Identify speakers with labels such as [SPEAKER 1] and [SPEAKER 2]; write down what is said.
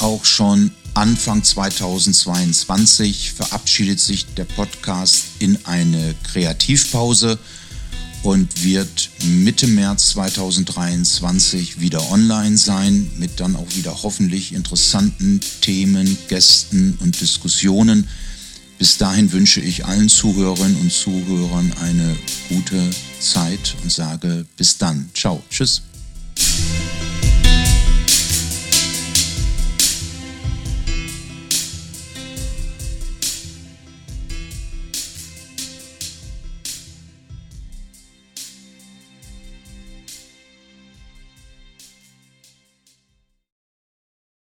[SPEAKER 1] auch schon Anfang 2022 verabschiedet sich der Podcast in eine Kreativpause und wird Mitte März 2023 wieder online sein mit dann auch wieder hoffentlich interessanten Themen, Gästen und Diskussionen. Bis dahin wünsche ich allen Zuhörerinnen und Zuhörern eine gute Zeit und sage bis dann. Ciao. Tschüss.